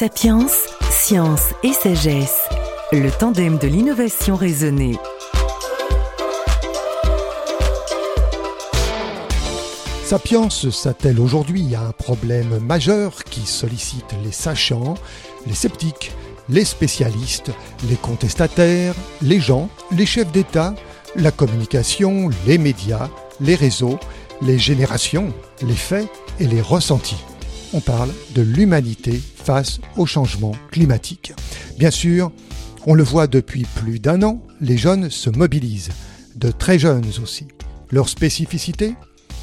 Sapiens, science et sagesse, le tandem de l'innovation raisonnée. Sapiens s'attelle aujourd'hui à un problème majeur qui sollicite les sachants, les sceptiques, les spécialistes, les contestataires, les gens, les chefs d'État, la communication, les médias, les réseaux, les générations, les faits et les ressentis. On parle de l'humanité face au changement climatique. Bien sûr, on le voit depuis plus d'un an, les jeunes se mobilisent, de très jeunes aussi. Leur spécificité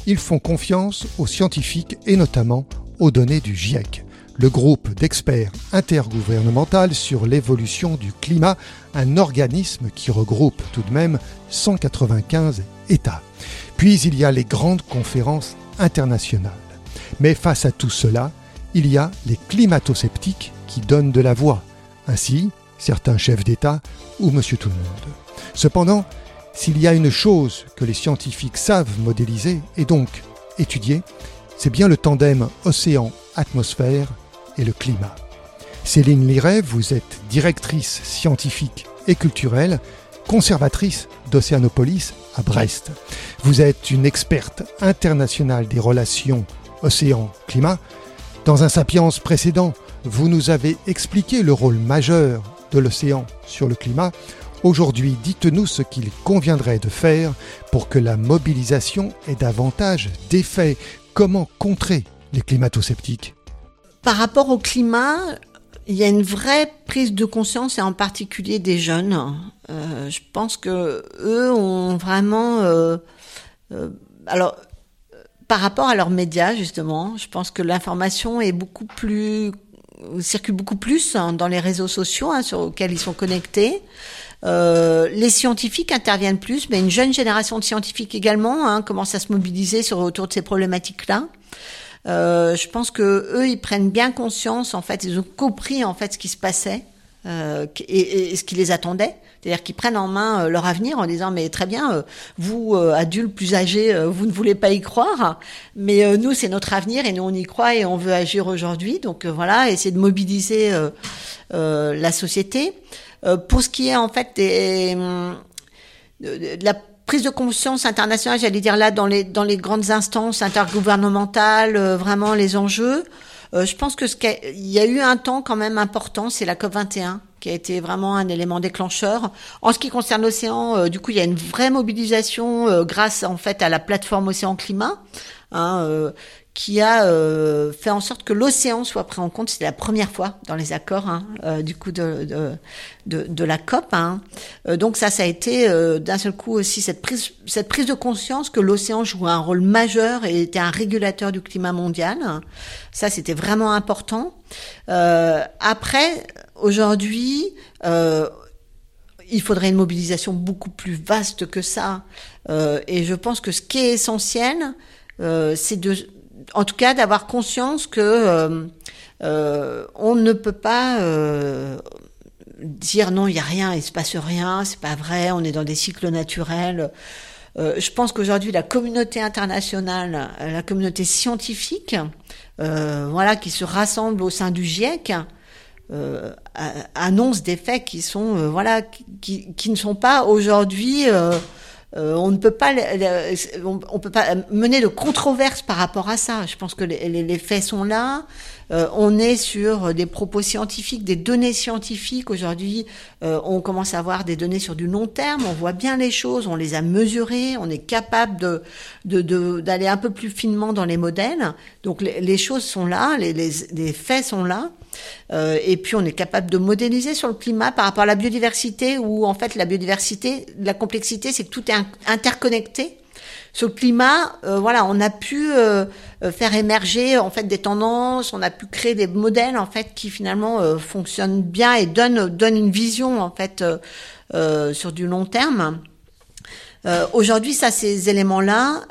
ils font confiance aux scientifiques et notamment aux données du GIEC, le groupe d'experts intergouvernemental sur l'évolution du climat, un organisme qui regroupe tout de même 195 États. Puis il y a les grandes conférences internationales. Mais face à tout cela, il y a les climato-sceptiques qui donnent de la voix, ainsi certains chefs d'État ou Monsieur Tout le Monde. Cependant, s'il y a une chose que les scientifiques savent modéliser et donc étudier, c'est bien le tandem océan-atmosphère et le climat. Céline Liret, vous êtes directrice scientifique et culturelle, conservatrice d'Océanopolis à Brest. Vous êtes une experte internationale des relations océan-climat. Dans un Sapiens précédent, vous nous avez expliqué le rôle majeur de l'océan sur le climat. Aujourd'hui, dites-nous ce qu'il conviendrait de faire pour que la mobilisation ait davantage d'effets. Comment contrer les climato-sceptiques Par rapport au climat, il y a une vraie prise de conscience et en particulier des jeunes. Euh, je pense que eux ont vraiment, euh, euh, alors par rapport à leurs médias justement, je pense que l'information est beaucoup plus circule beaucoup plus hein, dans les réseaux sociaux hein, sur lesquels ils sont connectés. Euh, les scientifiques interviennent plus, mais une jeune génération de scientifiques également hein, commence à se mobiliser autour de ces problématiques-là. Euh, je pense que eux, ils prennent bien conscience, en fait, ils ont compris en fait ce qui se passait euh, et, ce qui les attendait. C'est-à-dire qu'ils prennent en main euh, leur avenir en disant mais très bien, euh, vous adultes plus âgés, vous ne voulez pas y croire, mais nous c'est notre avenir et nous on y croit et on veut agir aujourd'hui. Donc voilà, essayer de mobiliser la société. pour ce qui est en fait de la prise de conscience internationale, j'allais dire là dans les grandes instances intergouvernementales, vraiment les enjeux. Je pense que ce qu'il y a eu un temps quand même important, c'est la COP 21 qui a été vraiment un élément déclencheur. En ce qui concerne l'océan, euh, du coup, il y a une vraie mobilisation euh, grâce en fait à la plateforme Océan Climat, hein, euh, qui a fait en sorte que l'océan soit pris en compte. C'était la première fois dans les accords hein, du coup de, de, de, la COP. Hein. donc ça, ça a été d'un seul coup aussi cette prise, cette prise de conscience que l'océan jouait un rôle majeur et était un régulateur du climat mondial. Ça, c'était vraiment important. après, Aujourd'hui, euh, il faudrait une mobilisation beaucoup plus vaste que ça. Euh, et je pense que ce qui est essentiel, euh, c'est de, en tout cas, d'avoir conscience que on ne peut pas dire non, il y a rien, il se passe rien, c'est pas vrai, on est dans des cycles naturels. je pense qu'aujourd'hui, la communauté internationale, la communauté scientifique, voilà, qui se rassemble au sein du GIEC, euh, annonce des faits qui sont euh, voilà qui, ne sont pas aujourd'hui euh, euh, on ne peut pas on, peut pas mener de controverse par rapport à ça. Je pense que les, les, faits sont là. On est sur des propos scientifiques des données scientifiques. Aujourd'hui on commence à avoir des données sur du long terme. On voit bien les choses. On les a mesurées. On est capable de d'aller de, un peu plus finement dans les modèles. Donc les, les choses sont là. Les, les faits sont là euh, et puis on est capable de modéliser sur le climat par rapport à la biodiversité, où en fait la biodiversité, la complexité, c'est que tout est interconnecté. Sur le climat, euh, voilà, on a pu euh, faire émerger en fait des tendances, on a pu créer des modèles en fait qui finalement fonctionnent bien et donnent donnent une vision en fait sur du long terme. Aujourd'hui, ça, ces éléments-là,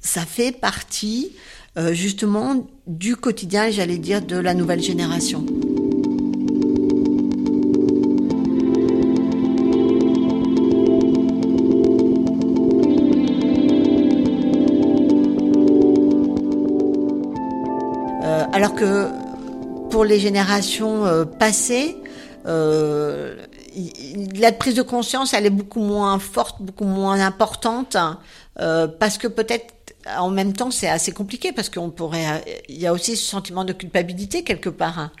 ça fait partie euh, justement du quotidien, j'allais dire, de la nouvelle génération. Euh, alors que pour les générations passées, la prise de conscience, elle est beaucoup moins forte, beaucoup moins importante, parce que peut-être en même temps, c'est assez compliqué parce qu'on pourrait, il y a aussi ce sentiment de culpabilité quelque part. Hein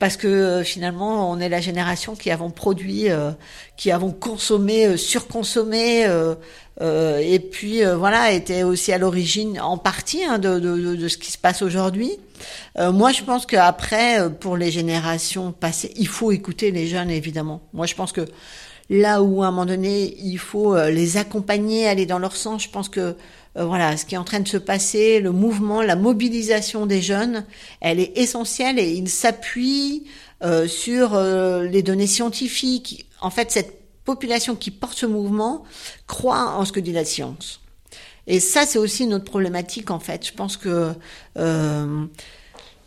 parce que euh, finalement on est la génération qui avons produit, euh, qui avons consommé, euh, surconsommé, et puis voilà était aussi à l'origine en partie hein, de, de, de, ce qui se passe aujourd'hui. moi je pense qu'après pour les générations passées, il faut écouter les jeunes évidemment. Moi je pense que là où à un moment donné il faut les accompagner, aller dans leur sens, je pense que euh, voilà, ce qui est en train de se passer, le mouvement, la mobilisation des jeunes, elle est essentielle et il s'appuie euh, sur euh, les données scientifiques. En fait, cette population qui porte ce mouvement croit en ce que dit la science. Et ça, c'est aussi une autre problématique, en fait. Je pense que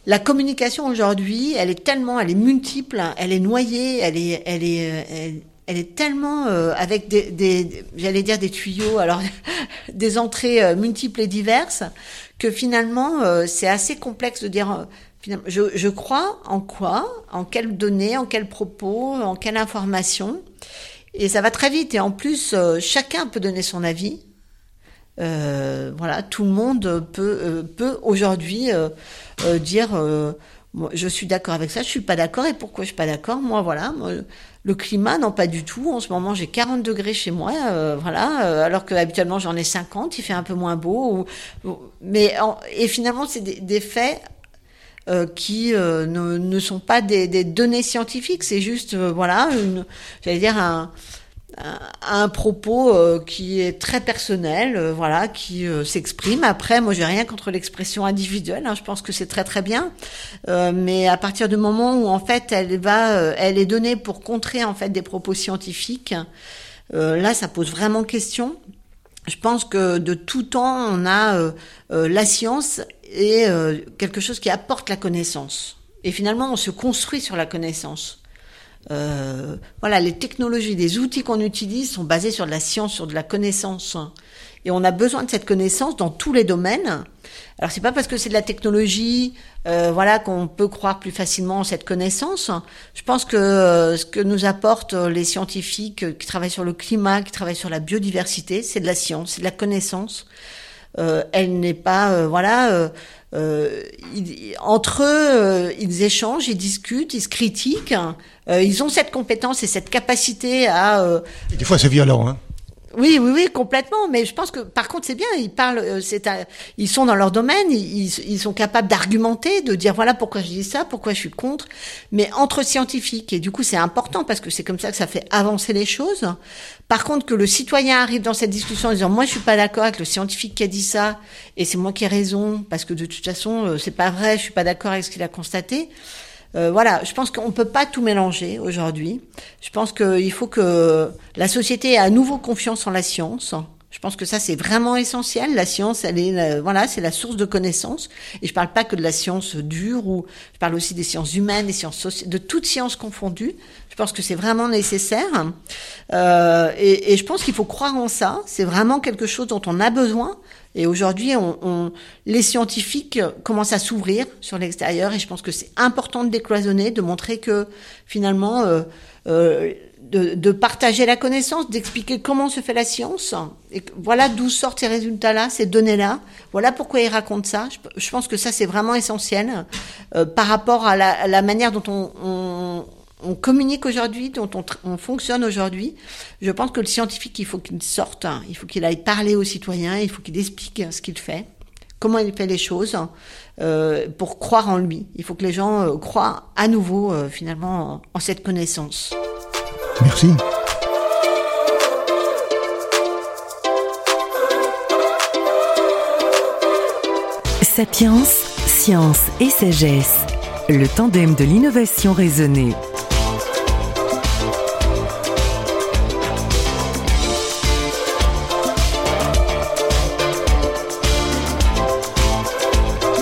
la communication aujourd'hui, elle est tellement, elle est multiple, elle est noyée, elle est, elle est, est tellement euh, avec des, j'allais dire des tuyaux, alors des entrées euh, multiples et diverses, que finalement euh, c'est assez complexe de dire. je, je, crois en quoi, en quelles données, en quels propos, en quelle information, et ça va très vite. Et en plus, chacun peut donner son avis. voilà, tout le monde peut peut aujourd'hui dire je suis d'accord avec ça, je suis pas d'accord et pourquoi je suis pas d'accord Moi, voilà, le climat, non pas du tout. En ce moment, j'ai 40 degrés chez moi, euh, voilà, euh, alors que habituellement j'en ai 50. Il fait un peu moins beau, mais et finalement, c'est des, faits euh, qui ne, sont pas des, des données scientifiques. C'est juste, voilà, j'allais dire un un propos euh, qui est très personnel, euh, voilà, qui euh, s'exprime. Après, moi, j'ai rien contre l'expression individuelle. Hein, je pense que c'est très très bien, mais à partir du moment où en fait elle va, elle est donnée pour contrer en fait des propos scientifiques, là, ça pose vraiment question. Je pense que de tout temps, on a la science et quelque chose qui apporte la connaissance. Et finalement, on se construit sur la connaissance. Euh, voilà, les technologies, les outils qu'on utilise sont basés sur de la science, sur de la connaissance. Et on a besoin de cette connaissance dans tous les domaines. Alors c'est pas parce que c'est de la technologie, euh, voilà, qu'on peut croire plus facilement cette connaissance. Je pense que euh, ce que nous apportent les scientifiques qui travaillent sur le climat, qui travaillent sur la biodiversité, c'est de la science, c'est de la connaissance. Euh, elle n'est pas, euh, voilà, euh, entre eux, ils échangent, ils discutent, ils se critiquent. ils ont cette compétence et cette capacité à. des fois, c'est violent. Hein. Oui, oui, oui, complètement. Mais je pense que, par contre, c'est bien. Ils parlent, euh, c'est, ils sont dans leur domaine. Ils, ils sont capables d'argumenter, de dire voilà pourquoi je dis ça, pourquoi je suis contre. Mais entre scientifiques, et du coup, c'est important parce que c'est comme ça que ça fait avancer les choses. Par contre, que le citoyen arrive dans cette discussion en disant moi, je suis pas d'accord avec le scientifique qui a dit ça, et c'est moi qui ai raison parce que de toute façon, euh, c'est pas vrai. Je suis pas d'accord avec ce qu'il a constaté. Euh, voilà, je pense qu'on ne peut pas tout mélanger aujourd'hui. Je pense qu'il faut que la société ait à nouveau confiance en la science. Je pense que ça c'est vraiment essentiel. La science, elle est voilà, c'est la source de connaissances. Et je parle pas que de la science dure, ou je parle aussi des sciences humaines, des sciences sociales, de toutes sciences confondues. Je pense que c'est vraiment nécessaire. Euh, et, je pense qu'il faut croire en ça. C'est vraiment quelque chose dont on a besoin. Et aujourd'hui, on, on, les scientifiques commencent à s'ouvrir sur l'extérieur. Et je pense que c'est important de décloisonner, de montrer que finalement, euh, euh, de, de, partager la connaissance, d'expliquer comment se fait la science. Et voilà d'où sortent ces résultats-là, ces données-là. Voilà pourquoi ils racontent ça. Je, je pense que ça, c'est vraiment essentiel euh, par rapport à la, à la, manière dont on, on on communique aujourd'hui, dont on, fonctionne aujourd'hui. Je pense que le scientifique, il faut qu'il sorte, hein. il faut qu'il aille parler aux citoyens, il faut qu'il explique ce qu'il fait, comment il fait les choses, euh, pour croire en lui. Il faut que les gens euh, croient à nouveau, euh, finalement, en cette connaissance. Merci. Sapiens, science et sagesse. Le tandem de l'innovation raisonnée.